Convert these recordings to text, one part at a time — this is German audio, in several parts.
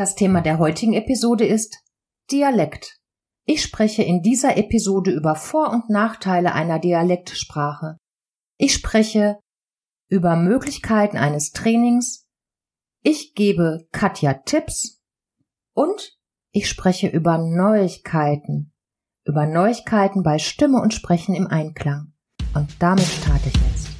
Das Thema der heutigen Episode ist Dialekt. Ich spreche in dieser Episode über Vor- und Nachteile einer Dialektsprache. Ich spreche über Möglichkeiten eines Trainings. Ich gebe Katja Tipps und ich spreche über Neuigkeiten. Über Neuigkeiten bei Stimme und Sprechen im Einklang. Und damit starte ich jetzt.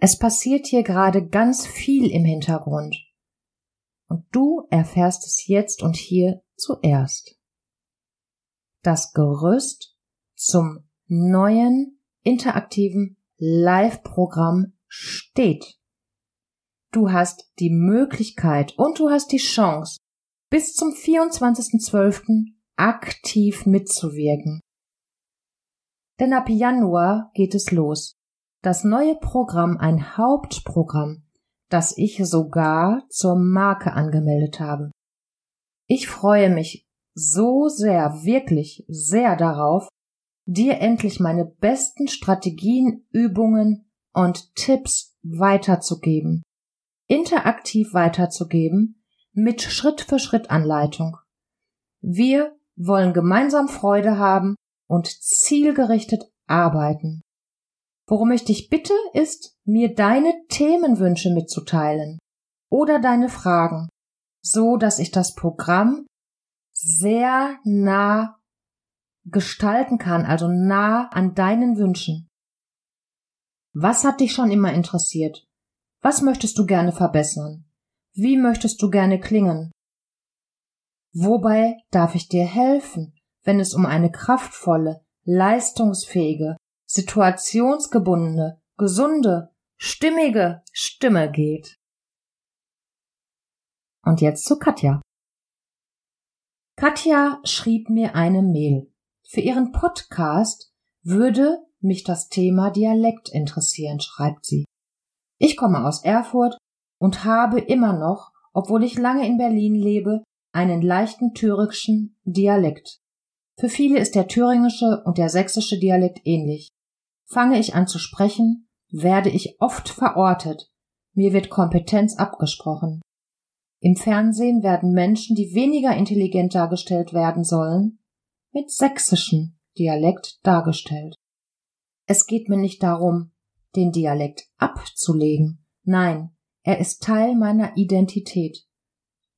Es passiert hier gerade ganz viel im Hintergrund. Und du erfährst es jetzt und hier zuerst. Das Gerüst zum neuen interaktiven Live-Programm steht. Du hast die Möglichkeit und du hast die Chance, bis zum 24.12. aktiv mitzuwirken. Denn ab Januar geht es los das neue Programm ein Hauptprogramm, das ich sogar zur Marke angemeldet habe. Ich freue mich so sehr, wirklich sehr darauf, dir endlich meine besten Strategien, Übungen und Tipps weiterzugeben, interaktiv weiterzugeben, mit Schritt für Schritt Anleitung. Wir wollen gemeinsam Freude haben und zielgerichtet arbeiten. Worum ich dich bitte, ist, mir deine Themenwünsche mitzuteilen oder deine Fragen, so dass ich das Programm sehr nah gestalten kann, also nah an deinen Wünschen. Was hat dich schon immer interessiert? Was möchtest du gerne verbessern? Wie möchtest du gerne klingen? Wobei darf ich dir helfen, wenn es um eine kraftvolle, leistungsfähige situationsgebundene, gesunde, stimmige Stimme geht. Und jetzt zu Katja. Katja schrieb mir eine Mail. Für ihren Podcast würde mich das Thema Dialekt interessieren, schreibt sie. Ich komme aus Erfurt und habe immer noch, obwohl ich lange in Berlin lebe, einen leichten thüringischen Dialekt. Für viele ist der thüringische und der sächsische Dialekt ähnlich. Fange ich an zu sprechen, werde ich oft verortet, mir wird Kompetenz abgesprochen. Im Fernsehen werden Menschen, die weniger intelligent dargestellt werden sollen, mit sächsischen Dialekt dargestellt. Es geht mir nicht darum, den Dialekt abzulegen. Nein, er ist Teil meiner Identität.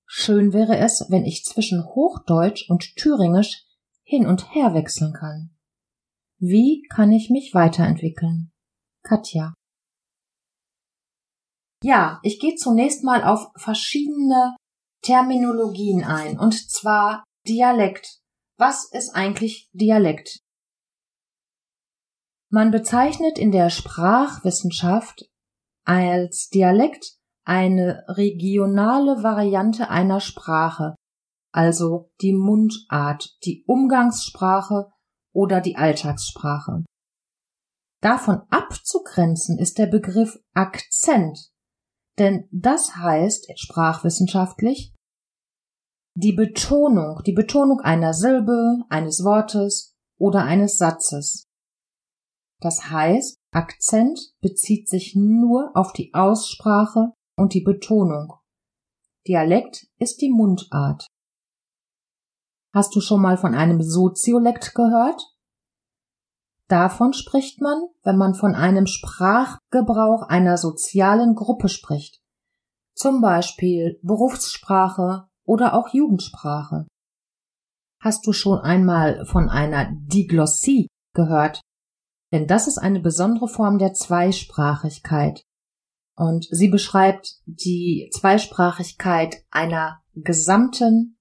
Schön wäre es, wenn ich zwischen Hochdeutsch und Thüringisch hin und her wechseln kann. Wie kann ich mich weiterentwickeln? Katja. Ja, ich gehe zunächst mal auf verschiedene Terminologien ein, und zwar Dialekt. Was ist eigentlich Dialekt? Man bezeichnet in der Sprachwissenschaft als Dialekt eine regionale Variante einer Sprache, also die Mundart, die Umgangssprache oder die Alltagssprache. Davon abzugrenzen ist der Begriff Akzent, denn das heißt sprachwissenschaftlich die Betonung, die Betonung einer Silbe, eines Wortes oder eines Satzes. Das heißt, Akzent bezieht sich nur auf die Aussprache und die Betonung. Dialekt ist die Mundart. Hast du schon mal von einem Soziolekt gehört? Davon spricht man, wenn man von einem Sprachgebrauch einer sozialen Gruppe spricht, zum Beispiel Berufssprache oder auch Jugendsprache. Hast du schon einmal von einer Diglossie gehört? Denn das ist eine besondere Form der Zweisprachigkeit. Und sie beschreibt die Zweisprachigkeit einer gesamten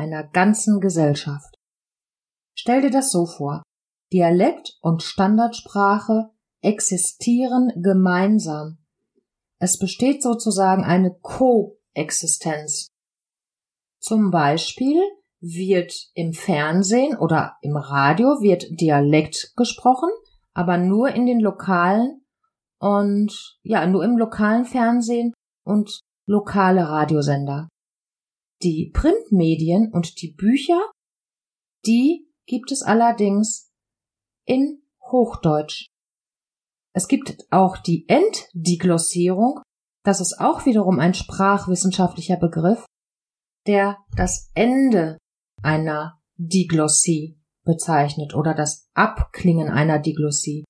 einer ganzen Gesellschaft. Stell dir das so vor. Dialekt und Standardsprache existieren gemeinsam. Es besteht sozusagen eine Koexistenz. Zum Beispiel wird im Fernsehen oder im Radio wird Dialekt gesprochen, aber nur in den lokalen und ja, nur im lokalen Fernsehen und lokale Radiosender. Die Printmedien und die Bücher, die gibt es allerdings in Hochdeutsch. Es gibt auch die Entdiglossierung, das ist auch wiederum ein sprachwissenschaftlicher Begriff, der das Ende einer Diglossie bezeichnet oder das Abklingen einer Diglossie.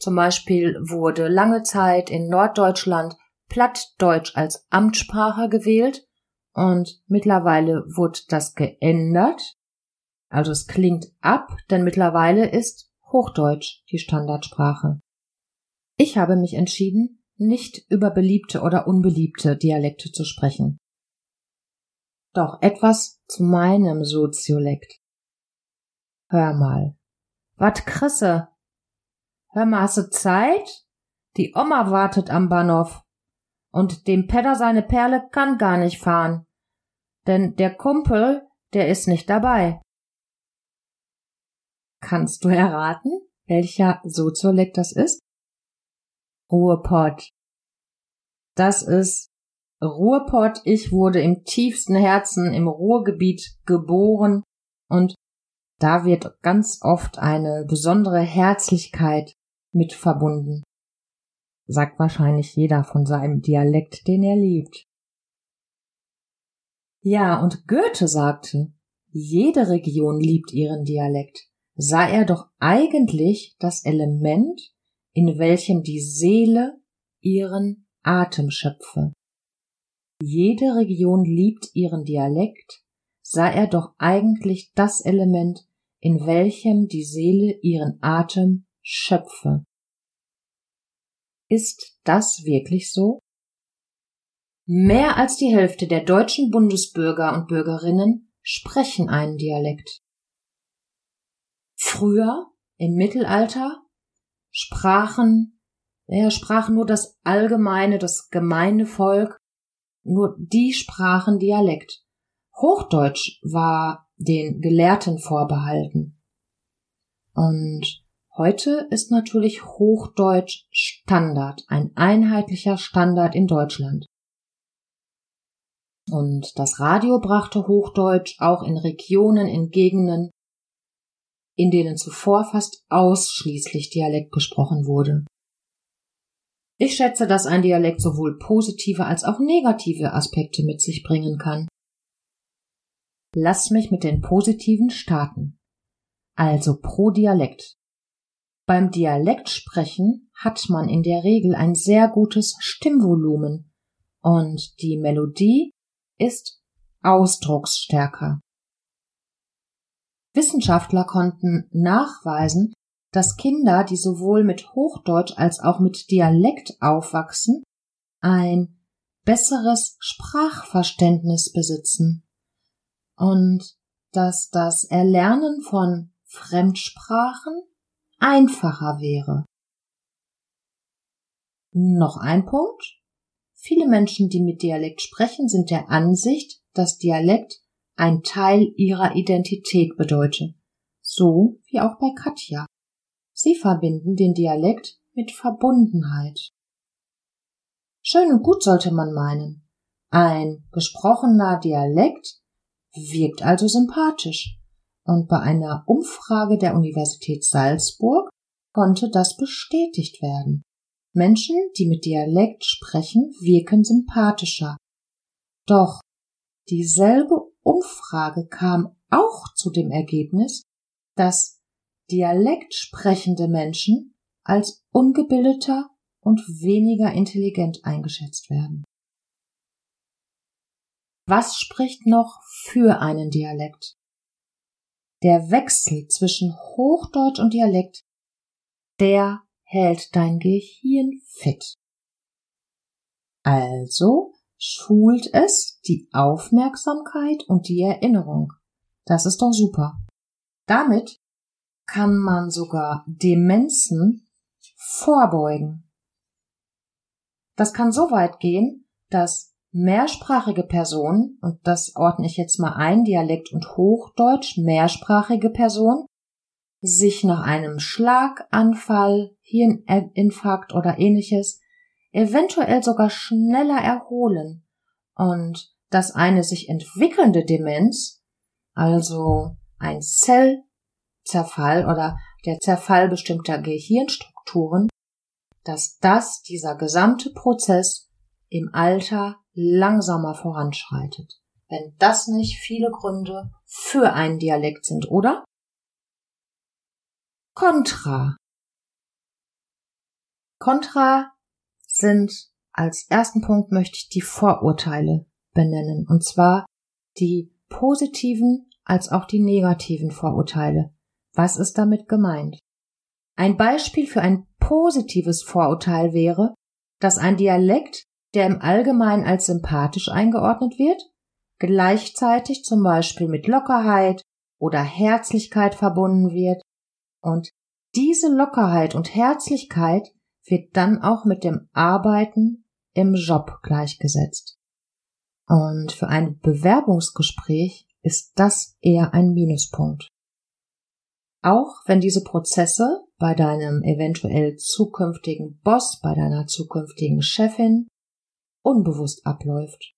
Zum Beispiel wurde lange Zeit in Norddeutschland Plattdeutsch als Amtssprache gewählt und mittlerweile wurde das geändert. Also es klingt ab, denn mittlerweile ist Hochdeutsch die Standardsprache. Ich habe mich entschieden, nicht über beliebte oder unbeliebte Dialekte zu sprechen. Doch etwas zu meinem Soziolekt. Hör mal. Wat Krisse? Hör mal, hast du Zeit? Die Oma wartet am Bahnhof. Und dem Pedder seine Perle kann gar nicht fahren. Denn der Kumpel, der ist nicht dabei. Kannst du erraten, welcher Soziolekt das ist? Ruhrpott. Das ist Ruhrpott. Ich wurde im tiefsten Herzen im Ruhrgebiet geboren und da wird ganz oft eine besondere Herzlichkeit mit verbunden. Sagt wahrscheinlich jeder von seinem Dialekt, den er liebt. Ja, und Goethe sagte, jede Region liebt ihren Dialekt, sei er doch eigentlich das Element, in welchem die Seele ihren Atem schöpfe. Jede Region liebt ihren Dialekt, sei er doch eigentlich das Element, in welchem die Seele ihren Atem schöpfe. Ist das wirklich so? Mehr als die Hälfte der deutschen Bundesbürger und Bürgerinnen sprechen einen Dialekt. Früher, im Mittelalter, sprachen, ja, sprach nur das allgemeine, das gemeine Volk nur die sprachen Dialekt. Hochdeutsch war den Gelehrten vorbehalten. Und heute ist natürlich Hochdeutsch Standard, ein einheitlicher Standard in Deutschland. Und das Radio brachte Hochdeutsch auch in Regionen, in Gegenden, in denen zuvor fast ausschließlich Dialekt gesprochen wurde. Ich schätze, dass ein Dialekt sowohl positive als auch negative Aspekte mit sich bringen kann. Lass mich mit den positiven starten. Also pro Dialekt. Beim Dialektsprechen hat man in der Regel ein sehr gutes Stimmvolumen und die Melodie ist ausdrucksstärker. Wissenschaftler konnten nachweisen, dass Kinder, die sowohl mit Hochdeutsch als auch mit Dialekt aufwachsen, ein besseres Sprachverständnis besitzen und dass das Erlernen von Fremdsprachen einfacher wäre. Noch ein Punkt. Viele Menschen, die mit Dialekt sprechen, sind der Ansicht, dass Dialekt ein Teil ihrer Identität bedeutet. So wie auch bei Katja. Sie verbinden den Dialekt mit Verbundenheit. Schön und gut sollte man meinen. Ein gesprochener Dialekt wirkt also sympathisch. Und bei einer Umfrage der Universität Salzburg konnte das bestätigt werden. Menschen, die mit Dialekt sprechen, wirken sympathischer. Doch dieselbe Umfrage kam auch zu dem Ergebnis, dass dialektsprechende Menschen als ungebildeter und weniger intelligent eingeschätzt werden. Was spricht noch für einen Dialekt? Der Wechsel zwischen Hochdeutsch und Dialekt, der hält dein Gehirn fit. Also schult es die Aufmerksamkeit und die Erinnerung. Das ist doch super. Damit kann man sogar Demenzen vorbeugen. Das kann so weit gehen, dass mehrsprachige Personen, und das ordne ich jetzt mal ein, Dialekt und Hochdeutsch, mehrsprachige Person, sich nach einem Schlaganfall, Hirninfarkt oder ähnliches eventuell sogar schneller erholen und dass eine sich entwickelnde Demenz, also ein Zellzerfall oder der Zerfall bestimmter Gehirnstrukturen, dass das, dieser gesamte Prozess im Alter langsamer voranschreitet. Wenn das nicht viele Gründe für einen Dialekt sind, oder? Contra. Contra sind als ersten Punkt möchte ich die Vorurteile benennen, und zwar die positiven als auch die negativen Vorurteile. Was ist damit gemeint? Ein Beispiel für ein positives Vorurteil wäre, dass ein Dialekt, der im Allgemeinen als sympathisch eingeordnet wird, gleichzeitig zum Beispiel mit Lockerheit oder Herzlichkeit verbunden wird und diese Lockerheit und Herzlichkeit wird dann auch mit dem Arbeiten im Job gleichgesetzt. Und für ein Bewerbungsgespräch ist das eher ein Minuspunkt. Auch wenn diese Prozesse bei deinem eventuell zukünftigen Boss, bei deiner zukünftigen Chefin unbewusst abläuft.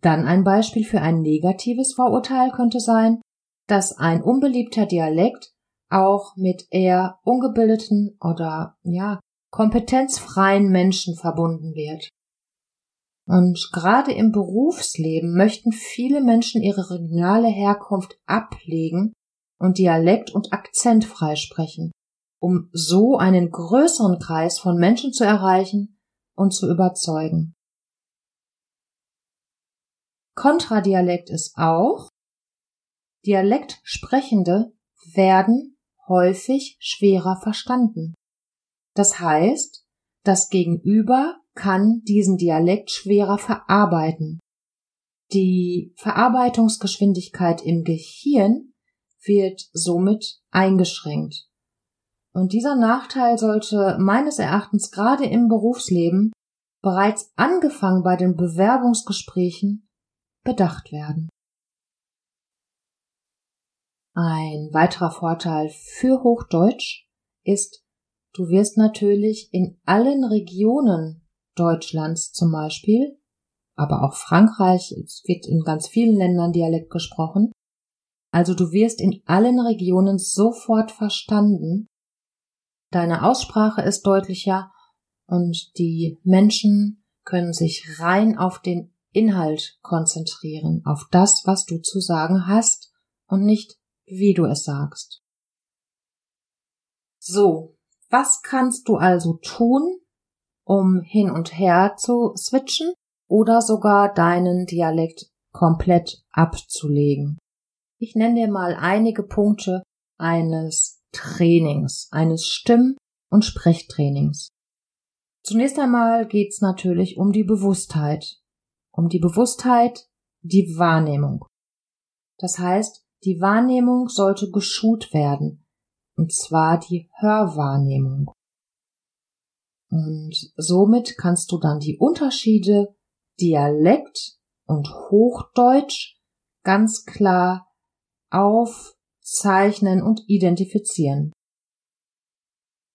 Dann ein Beispiel für ein negatives Vorurteil könnte sein, dass ein unbeliebter Dialekt auch mit eher ungebildeten oder ja, kompetenzfreien Menschen verbunden wird. Und gerade im Berufsleben möchten viele Menschen ihre regionale Herkunft ablegen und Dialekt und Akzent freisprechen, um so einen größeren Kreis von Menschen zu erreichen und zu überzeugen. Kontradialekt ist auch, Dialektsprechende werden häufig schwerer verstanden. Das heißt, das Gegenüber kann diesen Dialekt schwerer verarbeiten. Die Verarbeitungsgeschwindigkeit im Gehirn wird somit eingeschränkt. Und dieser Nachteil sollte meines Erachtens gerade im Berufsleben bereits angefangen bei den Bewerbungsgesprächen bedacht werden. Ein weiterer Vorteil für Hochdeutsch ist, du wirst natürlich in allen Regionen Deutschlands zum Beispiel, aber auch Frankreich, es wird in ganz vielen Ländern Dialekt gesprochen, also du wirst in allen Regionen sofort verstanden, deine Aussprache ist deutlicher und die Menschen können sich rein auf den Inhalt konzentrieren, auf das, was du zu sagen hast und nicht wie du es sagst. So, was kannst du also tun, um hin und her zu switchen oder sogar deinen Dialekt komplett abzulegen? Ich nenne dir mal einige Punkte eines Trainings, eines Stimm- und Sprechtrainings. Zunächst einmal geht's natürlich um die Bewusstheit, um die Bewusstheit, die Wahrnehmung. Das heißt, die Wahrnehmung sollte geschult werden, und zwar die Hörwahrnehmung. Und somit kannst du dann die Unterschiede Dialekt und Hochdeutsch ganz klar aufzeichnen und identifizieren.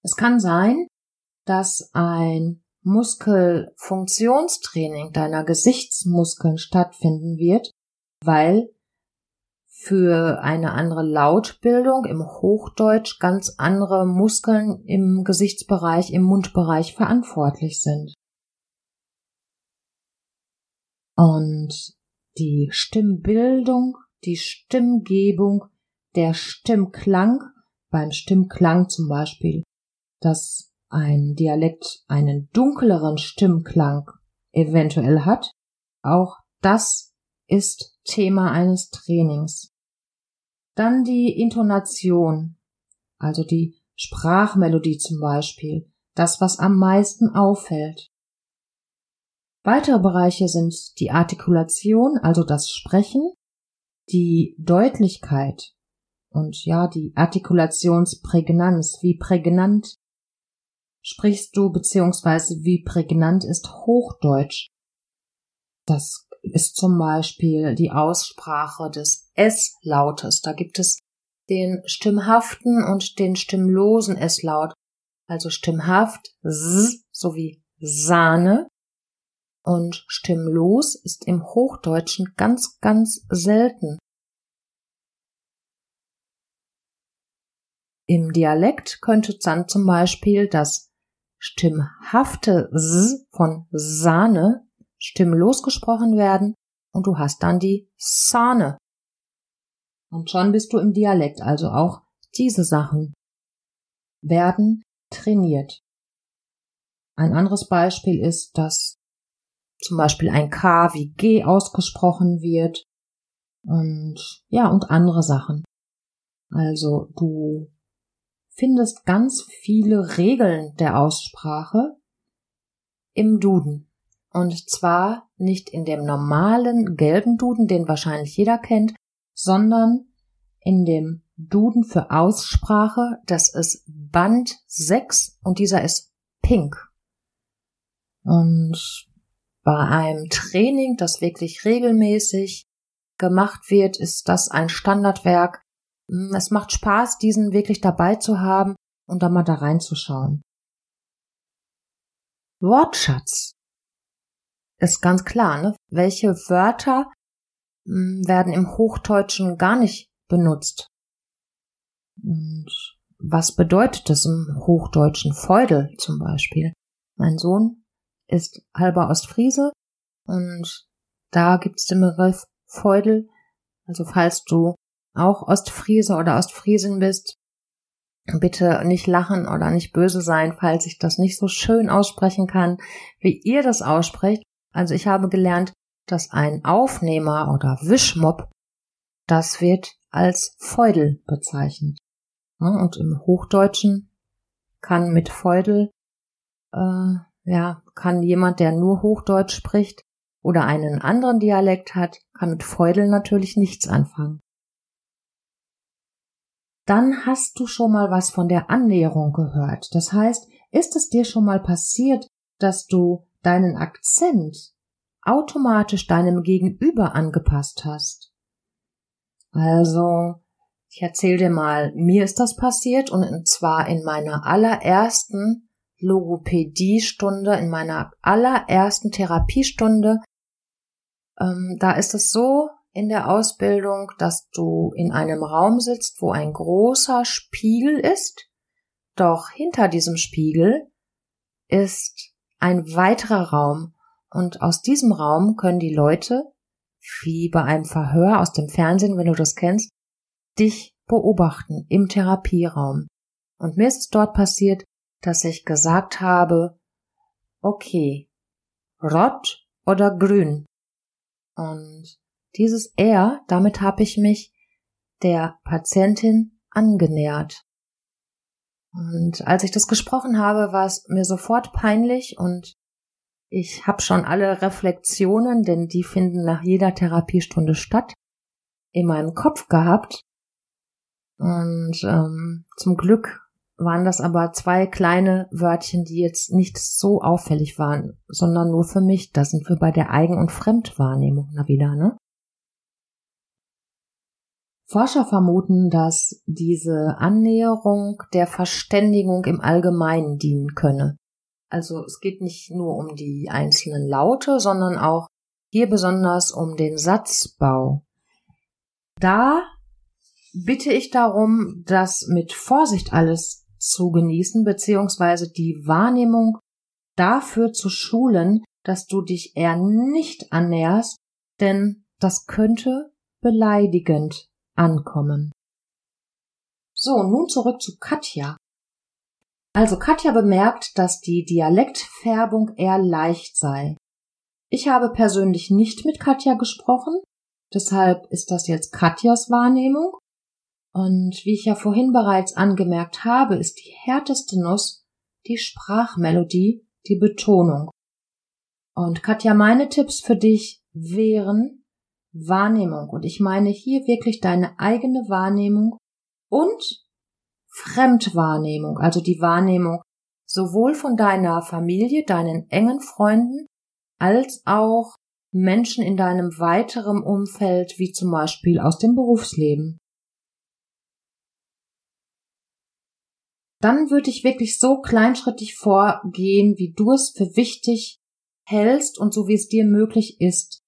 Es kann sein, dass ein Muskelfunktionstraining deiner Gesichtsmuskeln stattfinden wird, weil für eine andere Lautbildung im Hochdeutsch ganz andere Muskeln im Gesichtsbereich, im Mundbereich verantwortlich sind. Und die Stimmbildung, die Stimmgebung, der Stimmklang, beim Stimmklang zum Beispiel, dass ein Dialekt einen dunkleren Stimmklang eventuell hat, auch das ist Thema eines Trainings. Dann die Intonation, also die Sprachmelodie zum Beispiel, das, was am meisten auffällt. Weitere Bereiche sind die Artikulation, also das Sprechen, die Deutlichkeit, Und ja, die Artikulationsprägnanz, wie prägnant sprichst du, beziehungsweise wie prägnant ist Hochdeutsch. Das ist zum Beispiel die Aussprache des S-Lautes. Da gibt es den stimmhaften und den stimmlosen S-Laut. Also stimmhaft S sowie Sahne und stimmlos ist im Hochdeutschen ganz, ganz selten. Im Dialekt könnte dann zum Beispiel das stimmhafte S von Sahne stimmlos gesprochen werden und du hast dann die Sahne. Und schon bist du im Dialekt, also auch diese Sachen werden trainiert. Ein anderes Beispiel ist, dass zum Beispiel ein K wie G ausgesprochen wird und ja, und andere Sachen. Also du findest ganz viele Regeln der Aussprache im Duden. Und zwar nicht in dem normalen gelben Duden, den wahrscheinlich jeder kennt, sondern in dem Duden für Aussprache, das ist Band 6 und dieser ist pink. Und bei einem Training, das wirklich regelmäßig gemacht wird, ist das ein Standardwerk. Hm, es macht Spaß, diesen wirklich dabei zu haben und da mal da reinzuschauen. Wortschatz ist ganz klar, ne? Welche Wörter hm, werden im Hochdeutschen gar nicht benutzt? Und was bedeutet das im Hochdeutschen Feudel zum Beispiel? Mein Sohn ist halber Ostfriese und da gibt's den Begriff Feudel. Also falls du auch Ostfriese oder Ostfriesin bist, bitte nicht lachen oder nicht böse sein, falls ich das nicht so schön aussprechen kann, wie ihr das aussprecht. Also ich habe gelernt, dass ein Aufnehmer oder Wischmob, das wird als Feudel bezeichnet. Und im Hochdeutschen kann mit Feudel äh, ja, kann jemand, der nur Hochdeutsch spricht oder einen anderen Dialekt hat, kann mit Feudel natürlich nichts anfangen. Dann hast du schon mal was von der Annäherung gehört. Das heißt, ist es dir schon mal passiert, dass du deinen Akzent automatisch deinem Gegenüber angepasst hast? Also, ich erzähl dir mal, mir ist das passiert und zwar in meiner allerersten Logopädiestunde, in meiner allerersten Therapiestunde. Ähm, da ist es so in der Ausbildung, dass du in einem Raum sitzt, wo ein großer Spiegel ist. Doch hinter diesem Spiegel ist ein weiterer Raum und aus diesem Raum können die Leute, wie bei einem Verhör aus dem Fernsehen, wenn du das kennst, dich beobachten im Therapieraum. Und mir ist es dort passiert, dass ich gesagt habe, okay, rot oder grün. Und dieses R, damit habe ich mich der Patientin angenähert. Und als ich das gesprochen habe, war es mir sofort peinlich und ich habe schon alle Reflexionen, denn die finden nach jeder Therapiestunde statt, in meinem Kopf gehabt. Und ähm, zum Glück waren das aber zwei kleine Wörtchen, die jetzt nicht so auffällig waren, sondern nur für mich. Da sind wir bei der Eigen- und Fremdwahrnehmung na wieder, ne? Forscher vermuten, dass diese Annäherung der Verständigung im Allgemeinen dienen könne. Also es geht nicht nur um die einzelnen Laute, sondern auch hier besonders um den Satzbau. Da bitte ich darum, das mit Vorsicht alles zu genießen, beziehungsweise die Wahrnehmung dafür zu schulen, dass du dich eher nicht annäherst, denn das könnte beleidigend ankommen. So, nun zurück zu Katja. Also Katja bemerkt, dass die Dialektfärbung eher leicht sei. Ich habe persönlich nicht mit Katja gesprochen, deshalb ist das jetzt Katjas Wahrnehmung und wie ich ja vorhin bereits angemerkt habe, ist die härteste Nuss die Sprachmelodie, die Betonung. Und Katja, meine Tipps für dich wären Wahrnehmung. Und ich meine hier wirklich deine eigene Wahrnehmung und Fremdwahrnehmung, also die Wahrnehmung sowohl von deiner Familie, deinen engen Freunden, als auch Menschen in deinem weiteren Umfeld, wie zum Beispiel aus dem Berufsleben. Dann würde ich wirklich so kleinschrittig vorgehen, wie du es für wichtig hältst und so wie es dir möglich ist.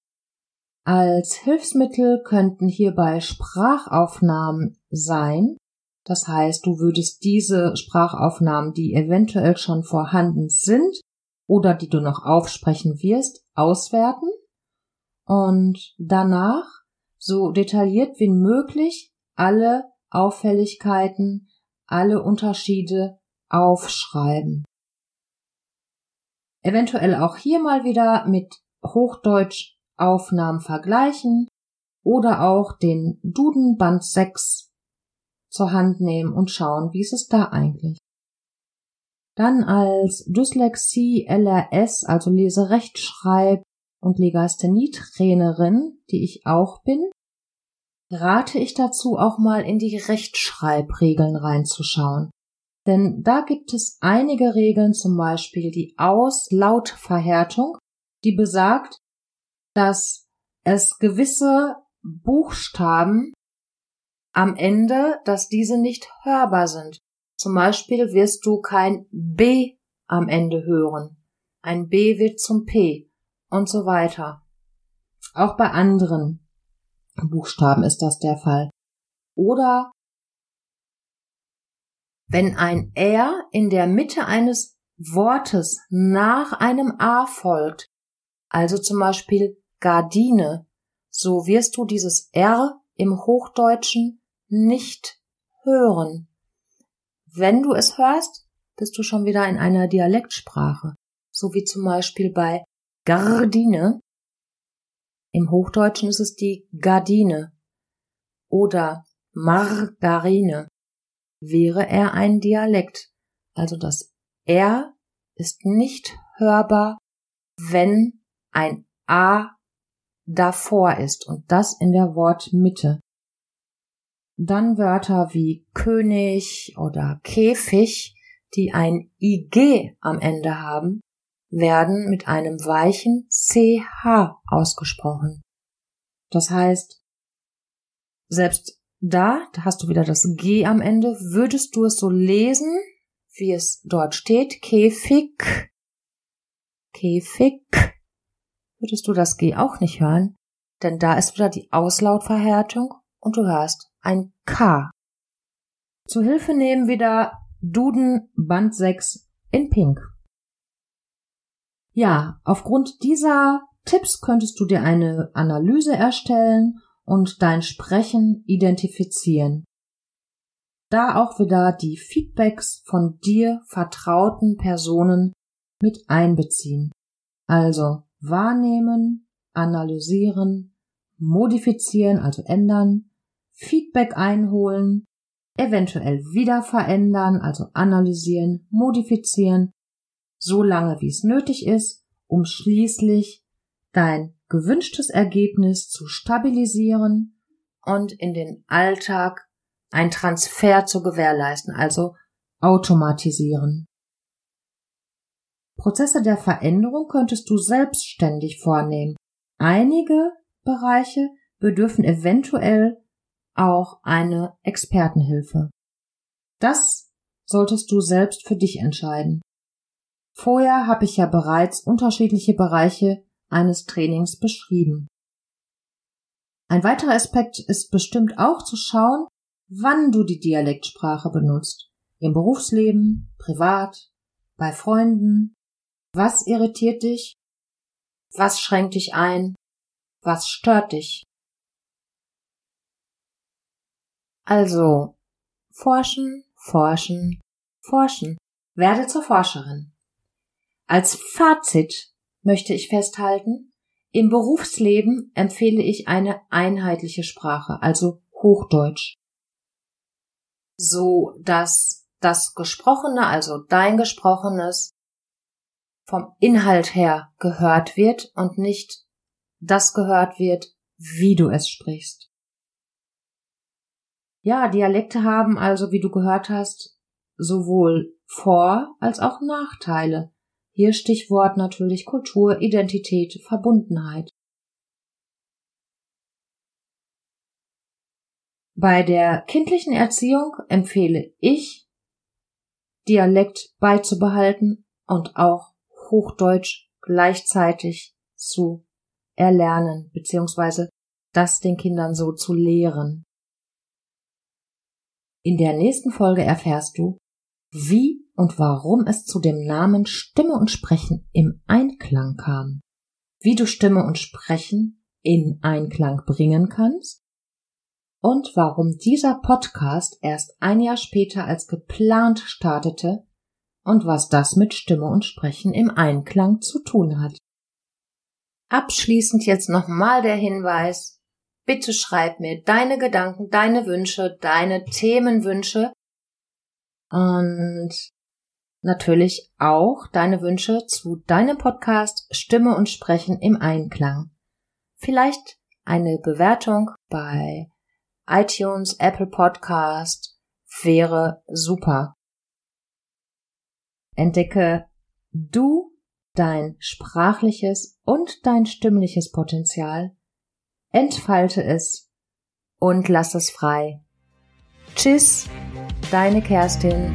Als Hilfsmittel könnten hierbei Sprachaufnahmen sein. Das heißt, du würdest diese Sprachaufnahmen, die eventuell schon vorhanden sind oder die du noch aufsprechen wirst, auswerten und danach so detailliert wie möglich alle Auffälligkeiten, alle Unterschiede aufschreiben. Eventuell auch hier mal wieder mit Hochdeutsch Aufnahmen vergleichen oder auch den Duden Band 6 zur Hand nehmen und schauen, wie ist es da eigentlich. Dann als Dyslexie LRS, also Leserechtschreib und Legasthenie-Trainerin, die ich auch bin, rate ich dazu auch mal in die Rechtschreibregeln reinzuschauen. Denn da gibt es einige Regeln, zum Beispiel die Aus-Laut-Verhärtung, die besagt, dass es gewisse Buchstaben am Ende, dass diese nicht hörbar sind. Zum Beispiel wirst du kein B am Ende hören. Ein B wird zum P und so weiter. Auch bei anderen Buchstaben ist das der Fall. Oder wenn ein R in der Mitte eines Wortes nach einem A folgt, also zum Beispiel Gardine, so wirst du dieses R im Hochdeutschen nicht hören. Wenn du es hörst, bist du schon wieder in einer Dialektsprache, so wie zum Beispiel bei Gardine. Im Hochdeutschen ist es die Gardine oder Margarine. Wäre er ein Dialekt, also das R ist nicht hörbar, wenn ein A davor ist und das in der Wortmitte. Dann Wörter wie König oder Käfig, die ein IG am Ende haben, werden mit einem weichen CH ausgesprochen. Das heißt, selbst da, da hast du wieder das G am Ende, würdest du es so lesen, wie es dort steht, Käfig, Käfig, würdest du das G auch nicht hören, denn da ist wieder die Auslautverhärtung und du hörst ein K. Zu Hilfe nehmen wieder Duden Band 6 in Pink. Ja, aufgrund dieser Tipps könntest du dir eine Analyse erstellen und dein Sprechen identifizieren. Da auch wieder die Feedbacks von dir vertrauten Personen mit einbeziehen. Also wahrnehmen, analysieren, modifizieren, also ändern, Feedback einholen, eventuell wieder verändern, also analysieren, modifizieren, so lange wie es nötig ist, um schließlich dein gewünschtes Ergebnis zu stabilisieren und in den Alltag ein Transfer zu gewährleisten, also automatisieren. Prozesse der Veränderung könntest du selbstständig vornehmen. Einige Bereiche bedürfen eventuell auch eine Expertenhilfe. Das solltest du selbst für dich entscheiden. Vorher habe ich ja bereits unterschiedliche Bereiche eines Trainings beschrieben. Ein weiterer Aspekt ist bestimmt auch zu schauen, wann du die Dialektsprache benutzt. Im Berufsleben, privat, bei Freunden. Was irritiert dich? Was schränkt dich ein? Was stört dich? Also, forschen, forschen, forschen. Werde zur Forscherin. Als Fazit möchte ich festhalten, im Berufsleben empfehle ich eine einheitliche Sprache, also Hochdeutsch. So dass das Gesprochene, also dein Gesprochenes, vom Inhalt her gehört wird und nicht das gehört wird, wie du es sprichst. Ja, Dialekte haben also, wie du gehört hast, sowohl Vor- als auch Nachteile. Hier Stichwort natürlich Kultur, Identität, Verbundenheit. Bei der kindlichen Erziehung empfehle ich, Dialekt beizubehalten und auch Hochdeutsch gleichzeitig zu erlernen, beziehungsweise das den Kindern so zu lehren. In der nächsten Folge erfährst du, wie und warum es zu dem Namen Stimme und Sprechen im Einklang kam, wie du Stimme und Sprechen in Einklang bringen kannst und warum dieser Podcast erst ein Jahr später als geplant startete und was das mit Stimme und Sprechen im Einklang zu tun hat. Abschließend jetzt nochmal der Hinweis, bitte schreib mir deine Gedanken, deine Wünsche, deine Themenwünsche und natürlich auch deine Wünsche zu deinem Podcast Stimme und Sprechen im Einklang. Vielleicht eine Bewertung bei iTunes, Apple Podcast wäre super. Entdecke du dein sprachliches und dein stimmliches Potenzial, entfalte es und lass es frei. Tschüss, deine Kerstin.